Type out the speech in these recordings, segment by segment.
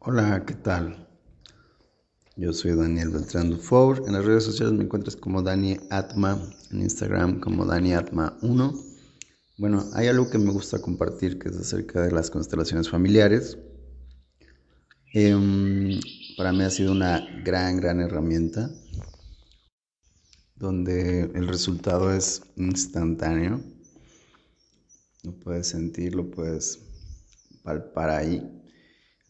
Hola, ¿qué tal? Yo soy Daniel Beltrán Dufour. En las redes sociales me encuentras como Dani Atma, en Instagram como Dani Atma 1. Bueno, hay algo que me gusta compartir que es acerca de las constelaciones familiares. Em, para mí ha sido una gran, gran herramienta donde el resultado es instantáneo. Lo puedes sentir, lo puedes palpar ahí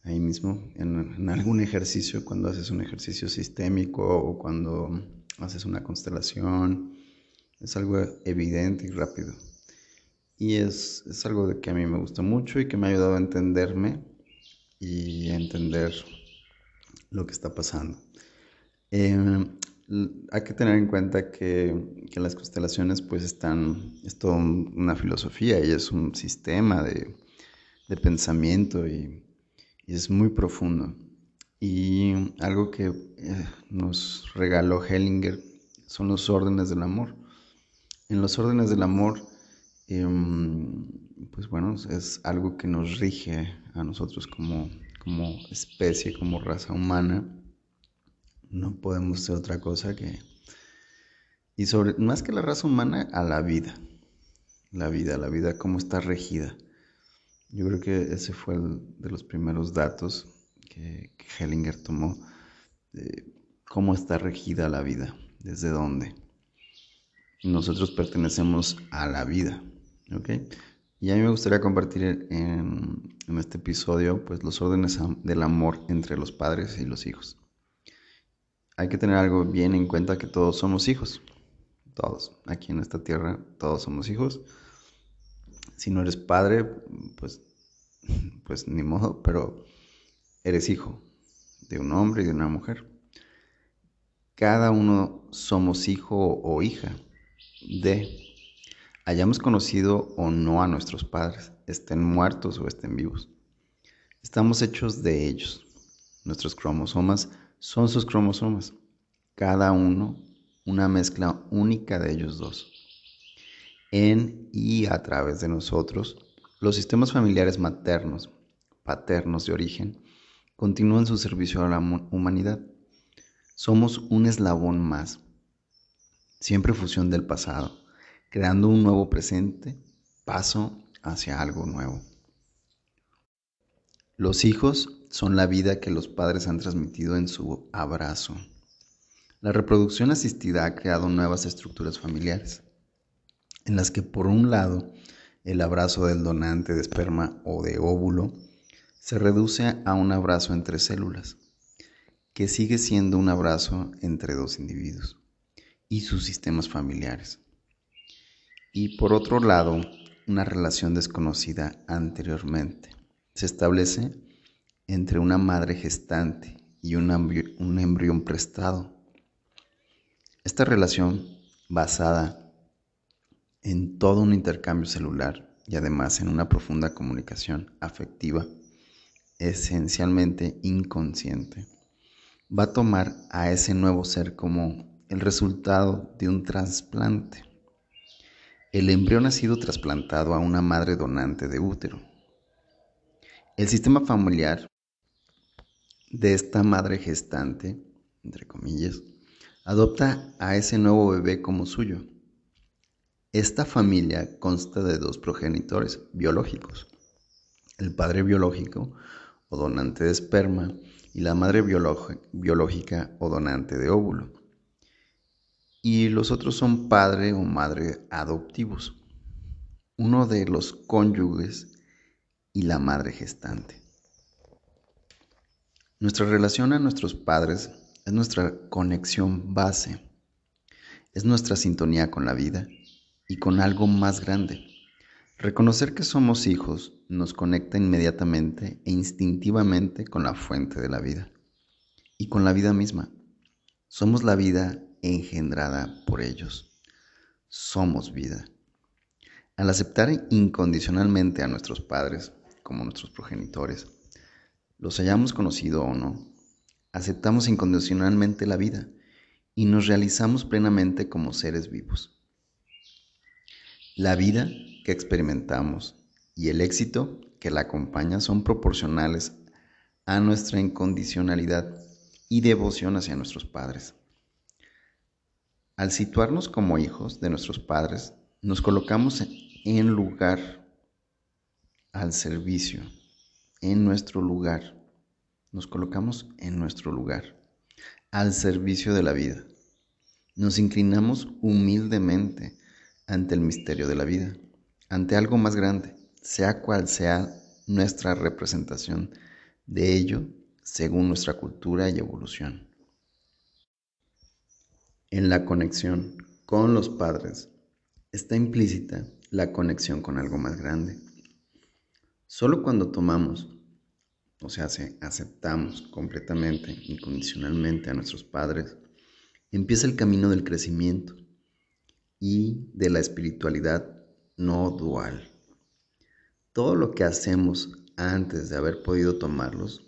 ahí mismo, en, algún ejercicio, cuando haces un ejercicio sistémico o cuando haces una constelación, es algo evidente y rápido. Y es, es algo de que a mí me gusta mucho y que me ha ayudado a entenderme y a entender lo que está pasando. Em, hay que tener en cuenta que, que, las constelaciones pues están, es toda una filosofía y es un sistema de, de pensamiento y y es muy profundo. Y algo que eh, nos regaló Hellinger son los órdenes del amor. En los órdenes del amor, em, pues bueno, es algo que nos rige a nosotros como, como especie, como raza humana. No podemos ser otra cosa que... Y sobre, más que la raza humana, a la vida. La vida, la vida, cómo está regida. Yo creo que ese fue el de los primeros datos que, Hellinger tomó de cómo está regida la vida, desde dónde. Nosotros pertenecemos a la vida, ¿ok? Y a mí me gustaría compartir en, en este episodio pues los órdenes del amor entre los padres y los hijos. Hay que tener algo bien en cuenta que todos somos hijos, todos, aquí en esta tierra todos somos hijos si no eres padre, pues, pues ni modo, pero eres hijo de un hombre y de una mujer. Cada uno somos hijo o hija de, hayamos conocido o no a nuestros padres, estén muertos o estén vivos. Estamos hechos de ellos. Nuestros cromosomas son sus cromosomas. Cada uno una mezcla única de ellos dos en y a través de nosotros, los sistemas familiares maternos, paternos de origen, continúan su servicio a la humanidad. Somos un eslabón más, siempre fusión del pasado, creando un nuevo presente, paso hacia algo nuevo. Los hijos son la vida que los padres han transmitido en su abrazo. La reproducción asistida ha creado nuevas estructuras familiares en las que por un lado el abrazo del donante de esperma o de óvulo se reduce a un abrazo entre células, que sigue siendo un abrazo entre dos individuos y sus sistemas familiares. Y por otro lado, una relación desconocida anteriormente se establece entre una madre gestante y un, un embrión prestado. Esta relación, basada en todo un intercambio celular y además en una profunda comunicación afectiva, esencialmente inconsciente, va a tomar a ese nuevo ser como el resultado de un trasplante. El embrión ha sido trasplantado a una madre donante de útero. El sistema familiar de esta madre gestante, entre comillas, adopta a ese nuevo bebé como suyo esta familia consta de dos progenitores biológicos, el padre biológico o donante de esperma y la madre biológica o donante de óvulo. Y los otros son padre o madre adoptivos, uno de los cónyuges y la madre gestante. Nuestra relación a nuestros padres es nuestra conexión base, es nuestra sintonía con la vida y con algo más grande. Reconocer que somos hijos nos conecta inmediatamente e instintivamente con la fuente de la vida y con la vida misma. Somos la vida engendrada por ellos. Somos vida. Al aceptar incondicionalmente a nuestros padres como nuestros progenitores, los hayamos conocido o no, aceptamos incondicionalmente la vida y nos realizamos plenamente como seres vivos. La vida que experimentamos y el éxito que la acompaña son proporcionales a nuestra incondicionalidad y devoción hacia nuestros padres. Al situarnos como hijos de nuestros padres, nos colocamos en lugar al servicio, en nuestro lugar. Nos colocamos en nuestro lugar, al servicio de la vida. Nos inclinamos humildemente ante el misterio de la vida, ante algo más grande, sea cual sea nuestra representación de ello según nuestra cultura y evolución. En la conexión con los padres está implícita la conexión con algo más grande. Solo cuando tomamos, o sea, aceptamos completamente, incondicionalmente a nuestros padres, empieza el camino del crecimiento y de la espiritualidad no dual. Todo lo que hacemos antes de haber podido tomarlos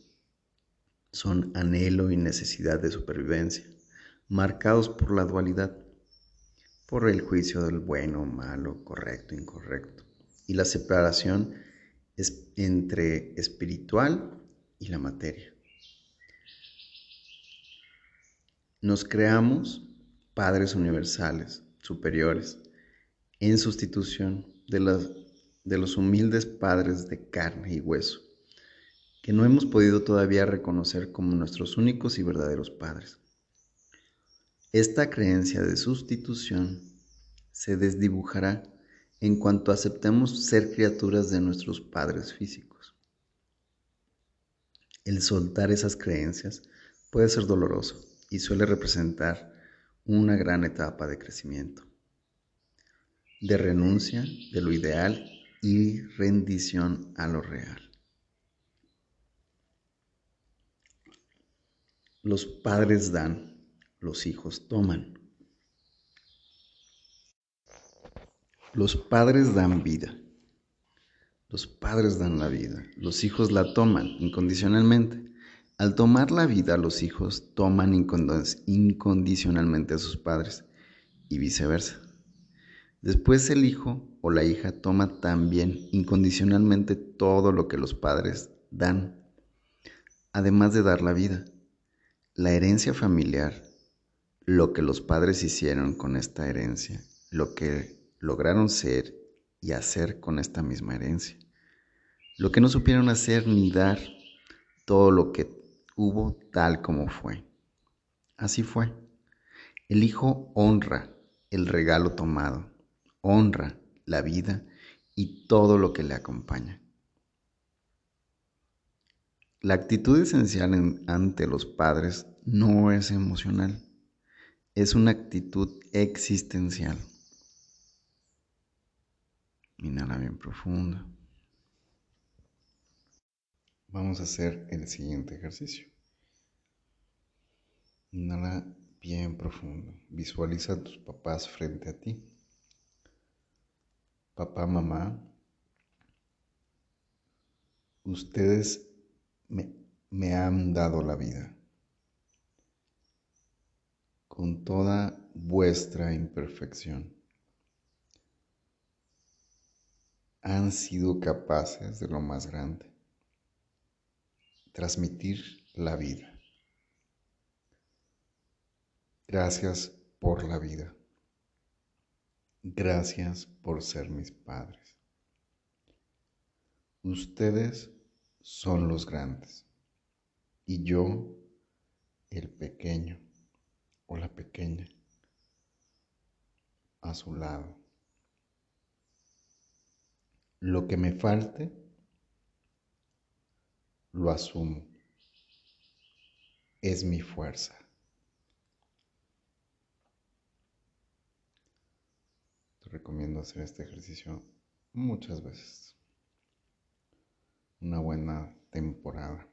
son anhelo y necesidad de supervivencia, marcados por la dualidad, por el juicio del bueno, malo, correcto, incorrecto, y la separación es entre espiritual y la materia. Nos creamos padres universales, superiores, en sustitución de de los humildes padres de carne y hueso, que no hemos podido todavía reconocer como nuestros únicos y verdaderos padres. Esta creencia de sustitución se desdibujará en cuanto aceptemos ser criaturas de nuestros padres físicos. El soltar esas creencias puede ser doloroso y suele representar una gran etapa de crecimiento, de renuncia de lo ideal y rendición a lo real. Los padres dan, los hijos toman. Los padres dan vida. Los padres dan la vida. Los hijos la toman incondicionalmente. Al tomar la vida, los hijos toman incondicionalmente a sus padres y viceversa. Después el hijo o la hija toma también incondicionalmente todo lo que los padres dan, además de dar la vida. La herencia familiar, lo que los padres hicieron con esta herencia, lo que lograron ser y hacer con esta misma herencia, lo que no supieron hacer ni dar, todo lo que hubo tal como fue. Así fue. El hijo honra el regalo tomado honra la vida y todo lo que le acompaña. La actitud esencial ante los padres no es emocional, es una actitud existencial. Inhala bien profundo. Vamos a hacer el siguiente ejercicio. Inhala bien profundo. Visualiza a tus papás frente a ti papá, mamá, ustedes me, han dado la vida con toda vuestra imperfección. Han sido capaces de lo más grande, transmitir la vida. Gracias por la vida. Gracias por ser mis padres. Ustedes son los grandes y yo el pequeño o la pequeña a su lado. Lo que me falte, lo asumo. Es mi fuerza. recomiendo hacer este ejercicio muchas veces. Una buena temporada.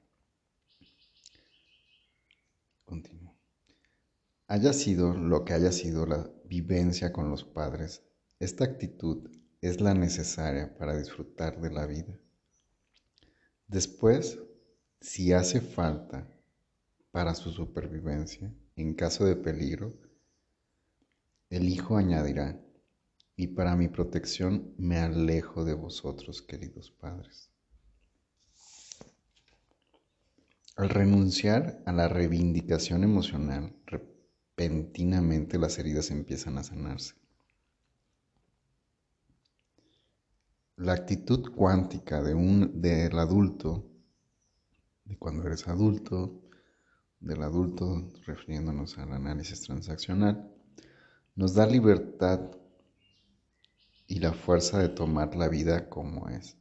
Continúo. Haya sido lo que haya sido la vivencia con los padres, esta actitud es la necesaria para disfrutar de la vida. Después, si hace falta para su supervivencia, en caso de peligro, el hijo añadirá, y para mi protección me alejo de vosotros, queridos padres. Al renunciar a la reivindicación emocional, repentinamente las heridas empiezan a sanarse. La actitud cuántica de un, del adulto, de cuando eres adulto, del adulto, refiriéndonos al análisis transaccional, nos da libertad y la fuerza de tomar la vida como es.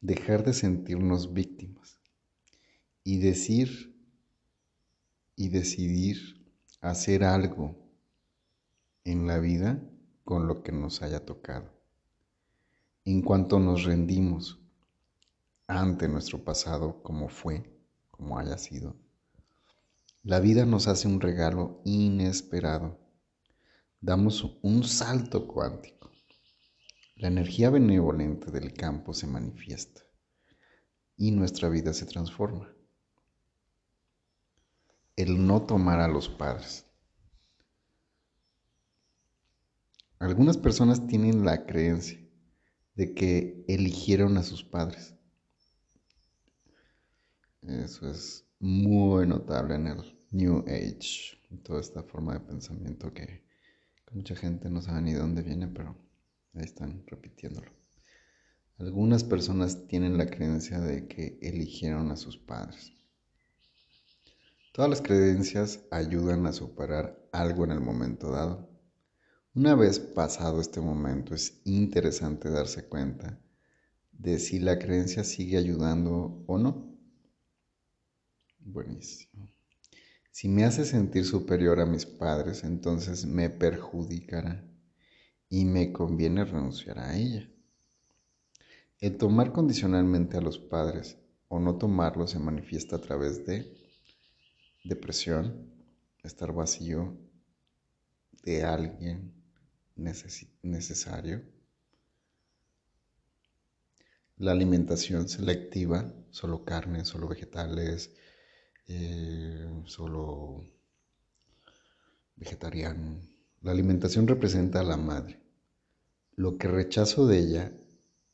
Dejar de sentirnos víctimas y decir y decidir hacer algo en la vida con lo que nos haya tocado. En cuanto nos rendimos ante nuestro pasado como fue, como haya sido, la vida nos hace un regalo inesperado. Damos un salto cuántico. La energía benevolente del campo se manifiesta y nuestra vida se transforma el no tomar a los padres. Algunas personas tienen la creencia de que eligieron a sus padres. Eso es muy notable en el New Age, toda esta forma de pensamiento que, mucha gente no sabe ni de dónde viene, pero ahí están repitiéndolo. Algunas personas tienen la creencia de que eligieron a sus padres. Todas las creencias ayudan a superar algo en el momento dado. Una vez pasado este momento es interesante darse cuenta de si la creencia sigue ayudando o no. Buenísimo. Si me hace sentir superior a mis padres, entonces me perjudicará y me conviene renunciar a ella. El tomar condicionalmente a los padres o no tomarlos se manifiesta a través de depresión, estar vacío de alguien necesario. La alimentación selectiva, solo carne, solo vegetales, eh, solo vegetariano. La alimentación representa a la madre. Lo que rechazo de ella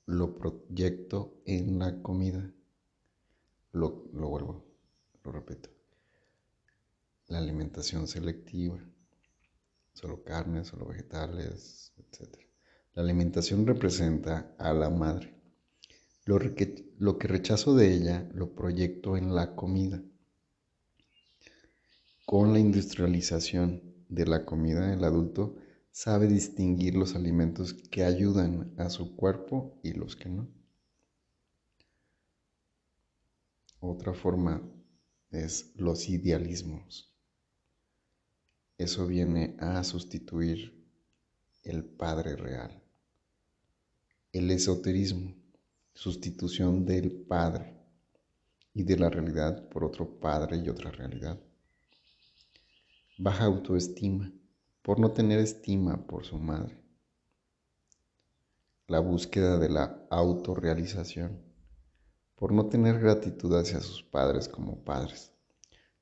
lo proyecto en la comida. Lo, lo vuelvo, lo repito la alimentación selectiva, solo carne, solo vegetales, etc. La alimentación representa a la madre. Lo lo que rechazo de ella lo proyecto en la comida. Con la industrialización de la comida, el adulto sabe distinguir los alimentos que ayudan a su cuerpo y los que no. Otra forma es los idealismos. Eso viene a sustituir el Padre real. El esoterismo, sustitución del Padre y de la realidad por otro Padre y otra realidad. Baja autoestima por no tener estima por su madre. La búsqueda de la autorrealización por no tener gratitud hacia sus padres como padres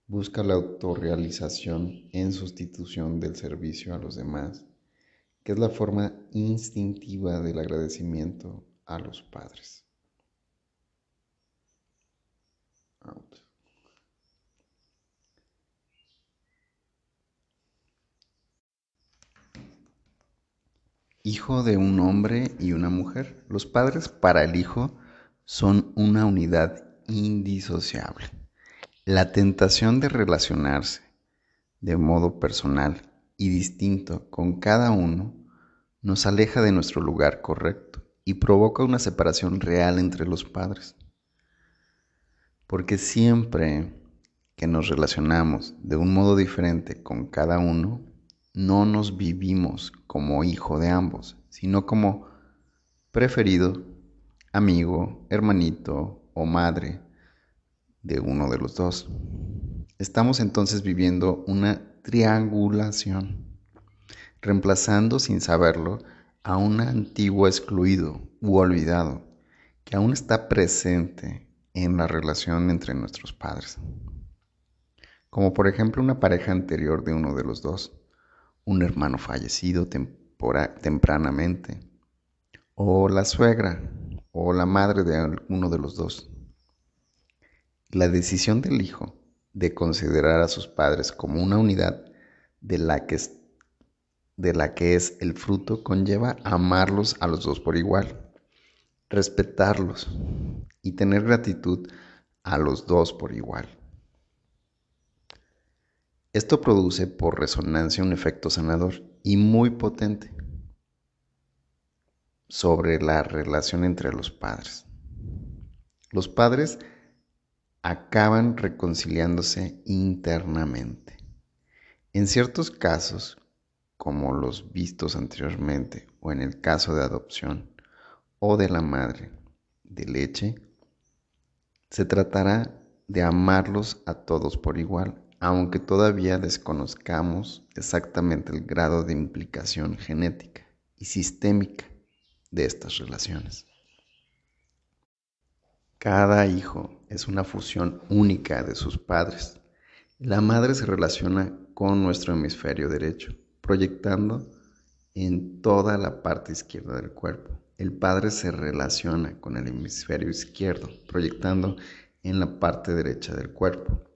busca la autorrealización en sustitución del servicio a los demás, que es la forma instintiva del agradecimiento a los padres. Hijo de un hombre y una mujer. Los padres para el hijo son una unidad indisociable. La tentación de relacionarse de modo personal y distinto con cada uno nos aleja de nuestro lugar correcto y provoca una separación real entre los padres. Porque siempre que nos relacionamos de un modo diferente con cada uno, no nos vivimos como hijo de ambos, sino como preferido, amigo, hermanito o madre de uno de los dos. Estamos entonces viviendo una triangulación, reemplazando sin saberlo a un antiguo excluido u olvidado que aún está presente en la relación entre nuestros padres. Como por ejemplo una pareja anterior de uno de los dos, un hermano fallecido tempranamente, o la suegra o la madre de uno de los dos La decisión del hijo de considerar a sus padres como una unidad de la que es, de la que es el fruto conlleva amarlos a los dos por igual, respetarlos y tener gratitud a los dos por igual. Esto produce por resonancia un efecto sanador y muy potente sobre la relación entre los padres. Los padres acaban reconciliándose internamente. En ciertos casos, como los vistos anteriormente, o en el caso de adopción o de la madre de leche, se tratará de amarlos a todos por igual, aunque todavía desconozcamos exactamente el grado de implicación genética y sistémica de estas relaciones. Cada hijo es una fusión única de sus padres. La madre se relaciona con nuestro hemisferio derecho, proyectando en toda la parte izquierda del cuerpo. El padre se relaciona con el hemisferio izquierdo, proyectando en la parte derecha del cuerpo.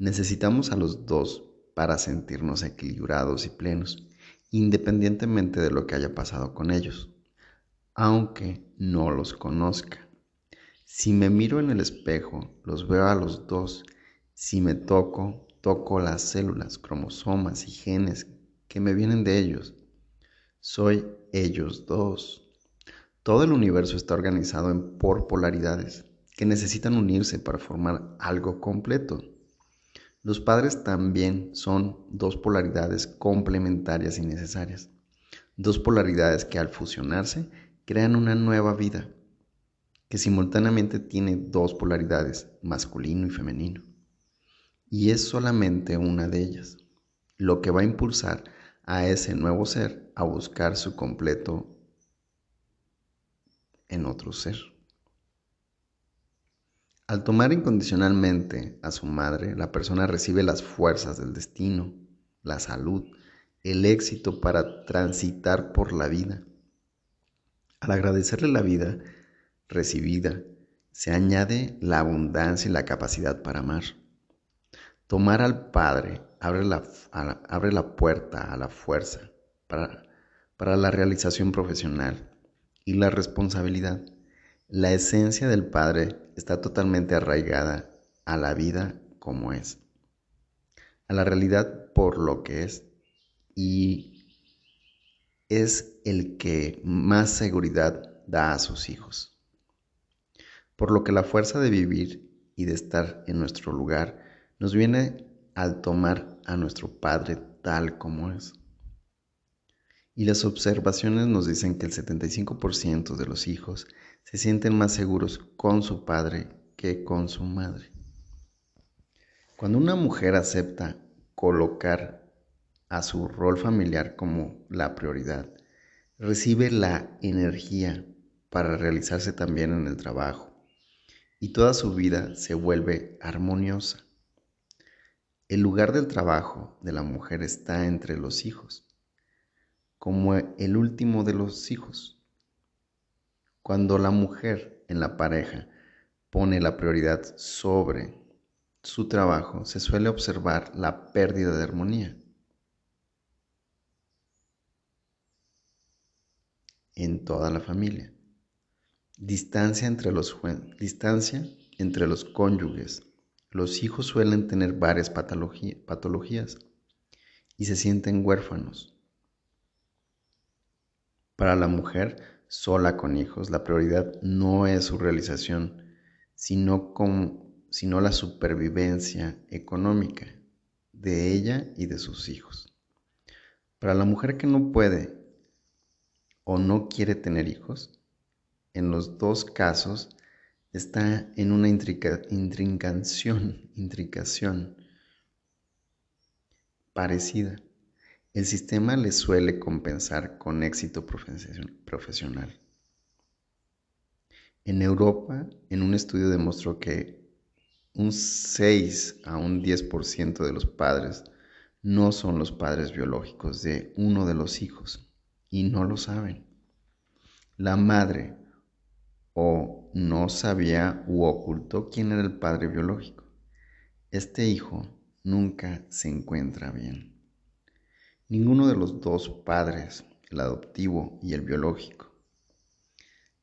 Necesitamos a los dos para sentirnos equilibrados y plenos, independientemente de lo que haya pasado con ellos, aunque no los conozca. Si me miro en el espejo, los veo a los dos. Si me toco, toco las células, cromosomas y genes que me vienen de ellos. Soy ellos dos. Todo el universo está organizado en por polaridades que necesitan unirse para formar algo completo. Los padres también son dos polaridades complementarias y necesarias. Dos polaridades que al fusionarse crean una nueva vida, que simultáneamente tiene dos polaridades, masculino y femenino. Y es solamente una de ellas, lo que va a impulsar a ese nuevo ser a buscar su completo en otro ser. Al tomar incondicionalmente a su madre, la persona recibe las fuerzas del destino, la salud, el éxito para transitar por la vida. Al agradecerle la vida recibida, se añade la abundancia y la capacidad para amar. Tomar al Padre abre la, abre la puerta a la fuerza para, para la realización profesional y la responsabilidad. La esencia del Padre está totalmente arraigada a la vida como es, a la realidad por lo que es, y es el que más seguridad da a sus hijos. Por lo que la fuerza de vivir y de estar en nuestro lugar nos viene al tomar a nuestro Padre tal como es. Y las observaciones nos dicen que el 75% de los hijos se sienten más seguros con su padre que con su madre. Cuando una mujer acepta colocar a su rol familiar como la prioridad, recibe la energía para realizarse también en el trabajo y toda su vida se vuelve armoniosa. El lugar del trabajo de la mujer está entre los hijos, como el último de los hijos cuando la mujer en la pareja pone la prioridad sobre su trabajo, se suele observar la pérdida de armonía. en toda la familia. Distancia entre los, distancia entre los cónyuges. Los hijos suelen tener varias patologías y se sienten huérfanos. Para la mujer, sola con hijos, la prioridad no es su realización, sino, sino la supervivencia económica de ella y de sus hijos. Para la mujer que no puede o no quiere tener hijos, en los dos casos está en una intrincación, intricación parecida el sistema le suele compensar con éxito profesional. En Europa, en un estudio demostró que un 6 a un 10% de los padres no son los padres biológicos de uno de los hijos y no lo saben. La madre o no sabía u ocultó quién era el padre biológico. Este hijo nunca se encuentra bien. Ninguno de los dos padres, el adoptivo y el biológico,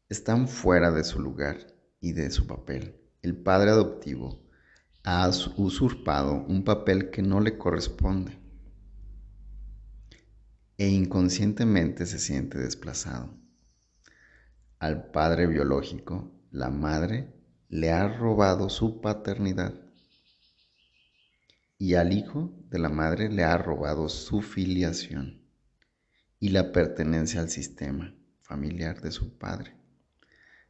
están fuera de su lugar y de su papel. El padre adoptivo ha usurpado un papel que no le corresponde e inconscientemente se siente desplazado. Al padre biológico, la madre le ha robado su paternidad y al hijo de la madre le ha robado su filiación y la pertenencia al sistema familiar de su padre.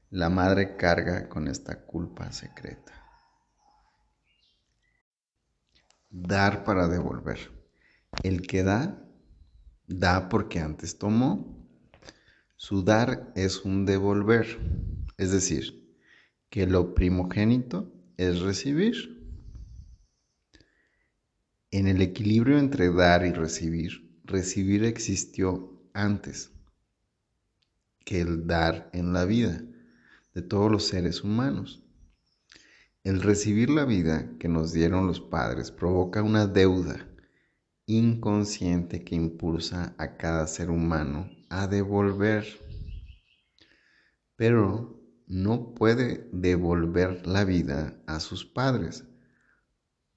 La madre carga con esta culpa secreta. Dar para devolver. El que da, da porque antes tomó. Su dar es un devolver, es decir, que lo primogénito es recibir. En el equilibrio entre dar y recibir, recibir existió antes que el dar en la vida de todos los seres humanos. El recibir la vida que nos dieron los padres provoca una deuda inconsciente que impulsa a cada ser humano a devolver, pero no puede devolver la vida a sus padres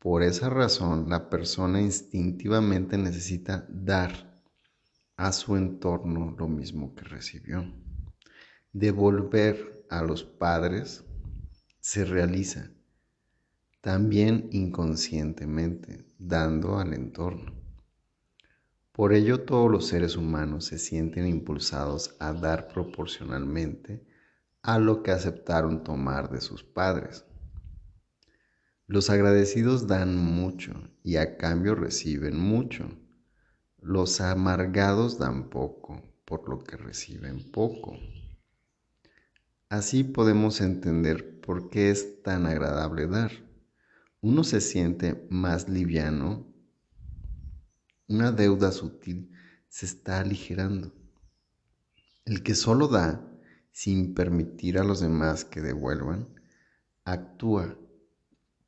por esa razón, la persona instintivamente necesita dar a su entorno lo mismo que recibió. Devolver a los padres se realiza también inconscientemente, dando al entorno. Por ello todos los seres humanos se sienten impulsados a dar proporcionalmente a lo que aceptaron tomar de sus padres. Los agradecidos dan mucho y a cambio reciben mucho. Los amargados dan poco, por lo que reciben poco. Así podemos entender por qué es tan agradable dar. Uno se siente más liviano, una deuda sutil se está aligerando. El que solo da, sin permitir a los demás que devuelvan, actúa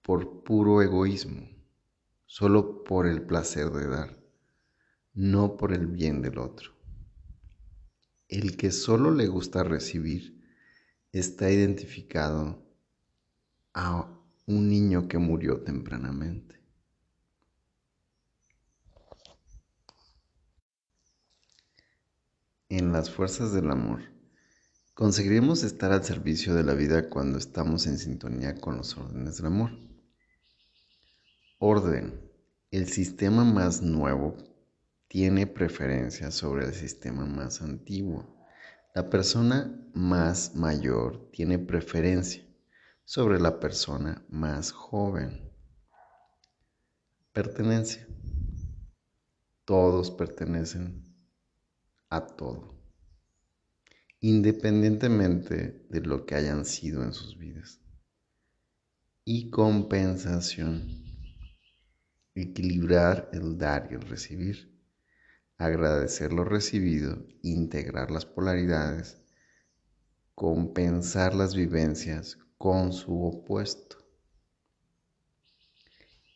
por puro egoísmo, solo por el placer de dar, no por el bien del otro. El que solo le gusta recibir está identificado a un niño que murió tempranamente. En las fuerzas del amor, conseguiremos estar al servicio de la vida cuando estamos en sintonía con los órdenes del amor. Orden. El sistema más nuevo tiene preferencia sobre el sistema más antiguo. La persona más mayor tiene preferencia sobre la persona más joven. Pertenencia. Todos pertenecen a todo, independientemente de lo que hayan sido en sus vidas. Y compensación equilibrar el dar y el recibir, agradecer lo recibido, integrar las polaridades, compensar las vivencias con su opuesto.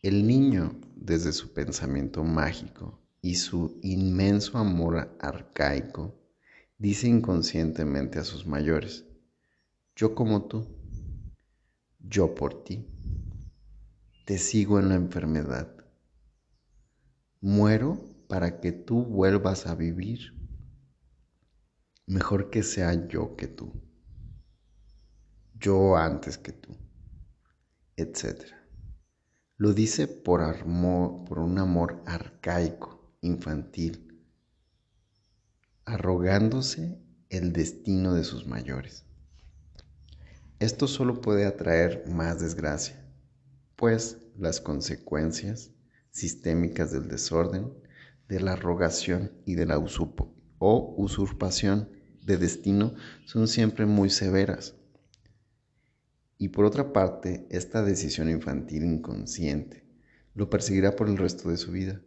El niño, desde su pensamiento mágico y su inmenso amor arcaico, dice inconscientemente a sus mayores, yo como tú, yo por ti, te sigo en la enfermedad, Muero para que tú vuelvas a vivir. Mejor que sea yo que tú. Yo antes que tú. Etcétera. Lo dice por, por un amor arcaico, infantil, arrogándose el destino de sus mayores. Esto solo puede atraer más desgracia, pues las consecuencias sistémicas del desorden, de la rogación y de la usurpación de destino son siempre muy severas. Y por otra parte, esta decisión infantil inconsciente lo perseguirá por el resto de su vida,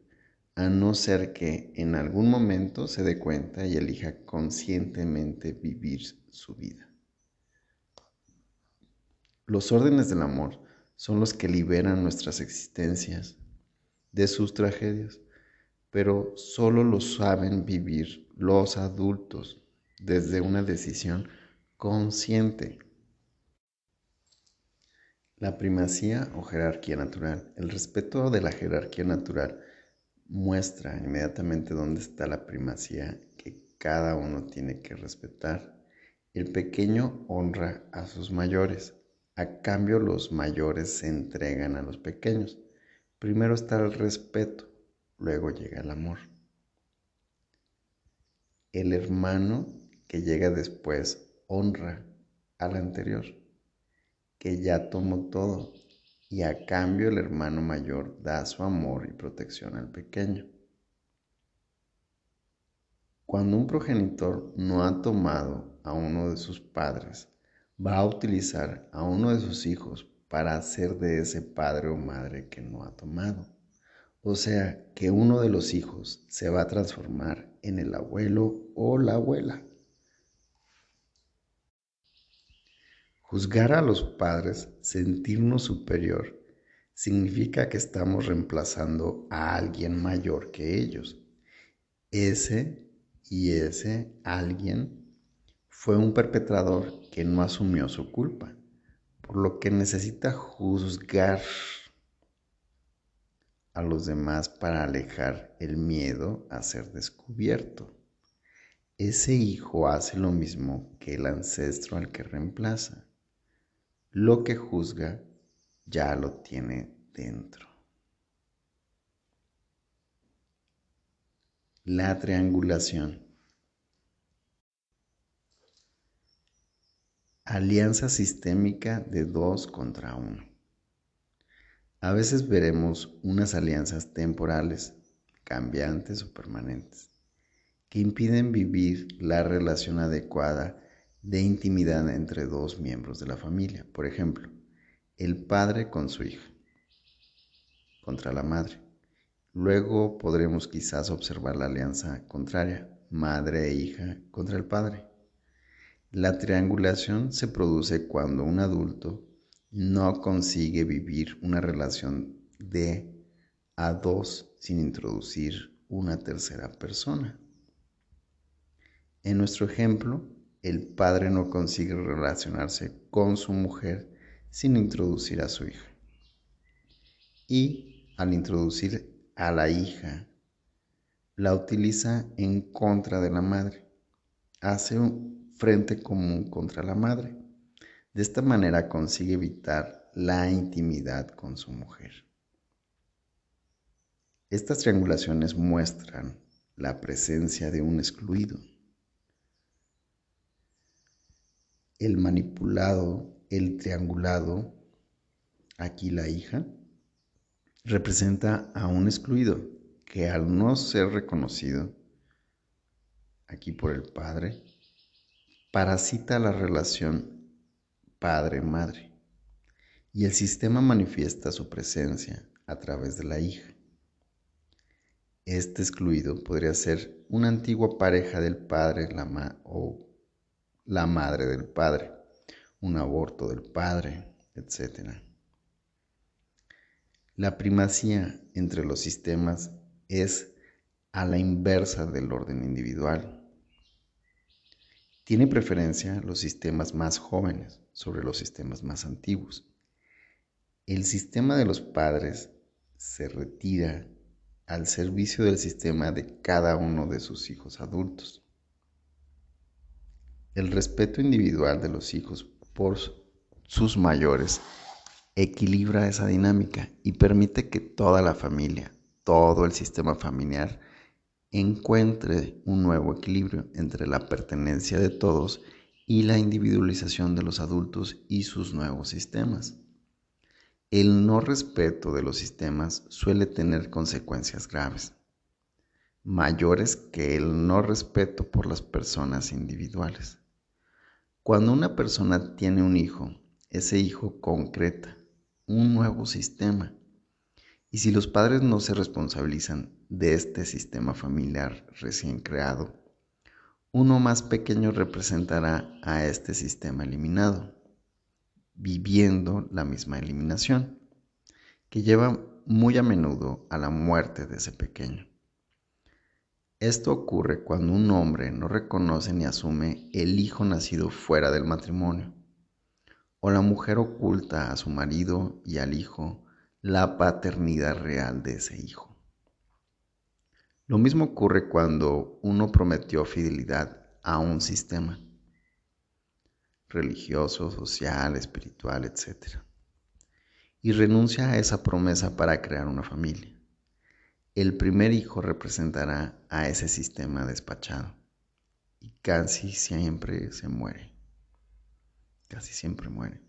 a no ser que en algún momento se dé cuenta y elija conscientemente vivir su vida. Los órdenes del amor son los que liberan nuestras existencias de sus tragedias, pero solo lo saben vivir los adultos desde una decisión consciente. La primacía o jerarquía natural. El respeto de la jerarquía natural muestra inmediatamente dónde está la primacía que cada uno tiene que respetar. El pequeño honra a sus mayores. A cambio los mayores se entregan a los pequeños. Primero está el respeto, luego llega el amor. El hermano que llega después honra al anterior, que ya tomó todo, y a cambio el hermano mayor da su amor y protección al pequeño. Cuando un progenitor no ha tomado a uno de sus padres, va a utilizar a uno de sus hijos para hacer de ese padre o madre que no ha tomado. O sea, que uno de los hijos se va a transformar en el abuelo o la abuela. Juzgar a los padres, sentirnos superior, significa que estamos reemplazando a alguien mayor que ellos. Ese y ese alguien fue un perpetrador que no asumió su culpa, por lo que necesita juzgar a los demás para alejar el miedo a ser descubierto. Ese hijo hace lo mismo que el ancestro al que reemplaza. Lo que juzga ya lo tiene dentro. La triangulación. Alianza sistémica de dos contra uno. A veces veremos unas alianzas temporales, cambiantes o permanentes, que impiden vivir la relación adecuada de intimidad entre dos miembros de la familia. Por ejemplo, el padre con su hija contra la madre. Luego podremos quizás observar la alianza contraria, madre e hija contra el padre. La triangulación se produce cuando un adulto no consigue vivir una relación de a dos sin introducir una tercera persona. En nuestro ejemplo, el padre no consigue relacionarse con su mujer sin introducir a su hija. Y al introducir a la hija, la utiliza en contra de la madre. Hace un frente común contra la madre. De esta manera consigue evitar la intimidad con su mujer. Estas triangulaciones muestran la presencia de un excluido. El manipulado el triangulado, aquí la hija, representa a un excluido que al no ser reconocido, aquí por el padre, parasita la relación padre-madre y el sistema manifiesta su presencia a través de la hija. Este excluido podría ser una antigua pareja del padre la o la madre del padre un aborto del padre, etc. La primacía entre los sistemas es a la inversa del orden individual. Tiene preferencia los sistemas más jóvenes sobre los sistemas más antiguos. El sistema de los padres se retira al servicio del sistema de cada uno de sus hijos adultos. El respeto individual de los hijos por sus mayores equilibra esa dinámica y permite que toda la familia, todo el sistema familiar, encuentre un nuevo equilibrio entre la pertenencia de todos y la individualización de los adultos y sus nuevos sistemas. El no respeto de los sistemas suele tener consecuencias graves, mayores que el no respeto por las personas individuales. Cuando una persona tiene un hijo, ese hijo concreta un nuevo sistema. Y si los padres no se responsabilizan de este sistema familiar recién creado, uno más pequeño representará a este sistema eliminado. viviendo la misma eliminación, que lleva muy a menudo a la muerte de ese pequeño. Esto ocurre cuando un hombre no reconoce ni asume el hijo nacido fuera del matrimonio, o la mujer oculta a su marido y al hijo la paternidad real de ese hijo. Lo mismo ocurre cuando uno prometió fidelidad a un sistema religioso, social, espiritual, etc. Y renuncia a esa promesa para crear una familia. El primer hijo representará a ese sistema despachado y casi siempre se muere. Casi siempre muere.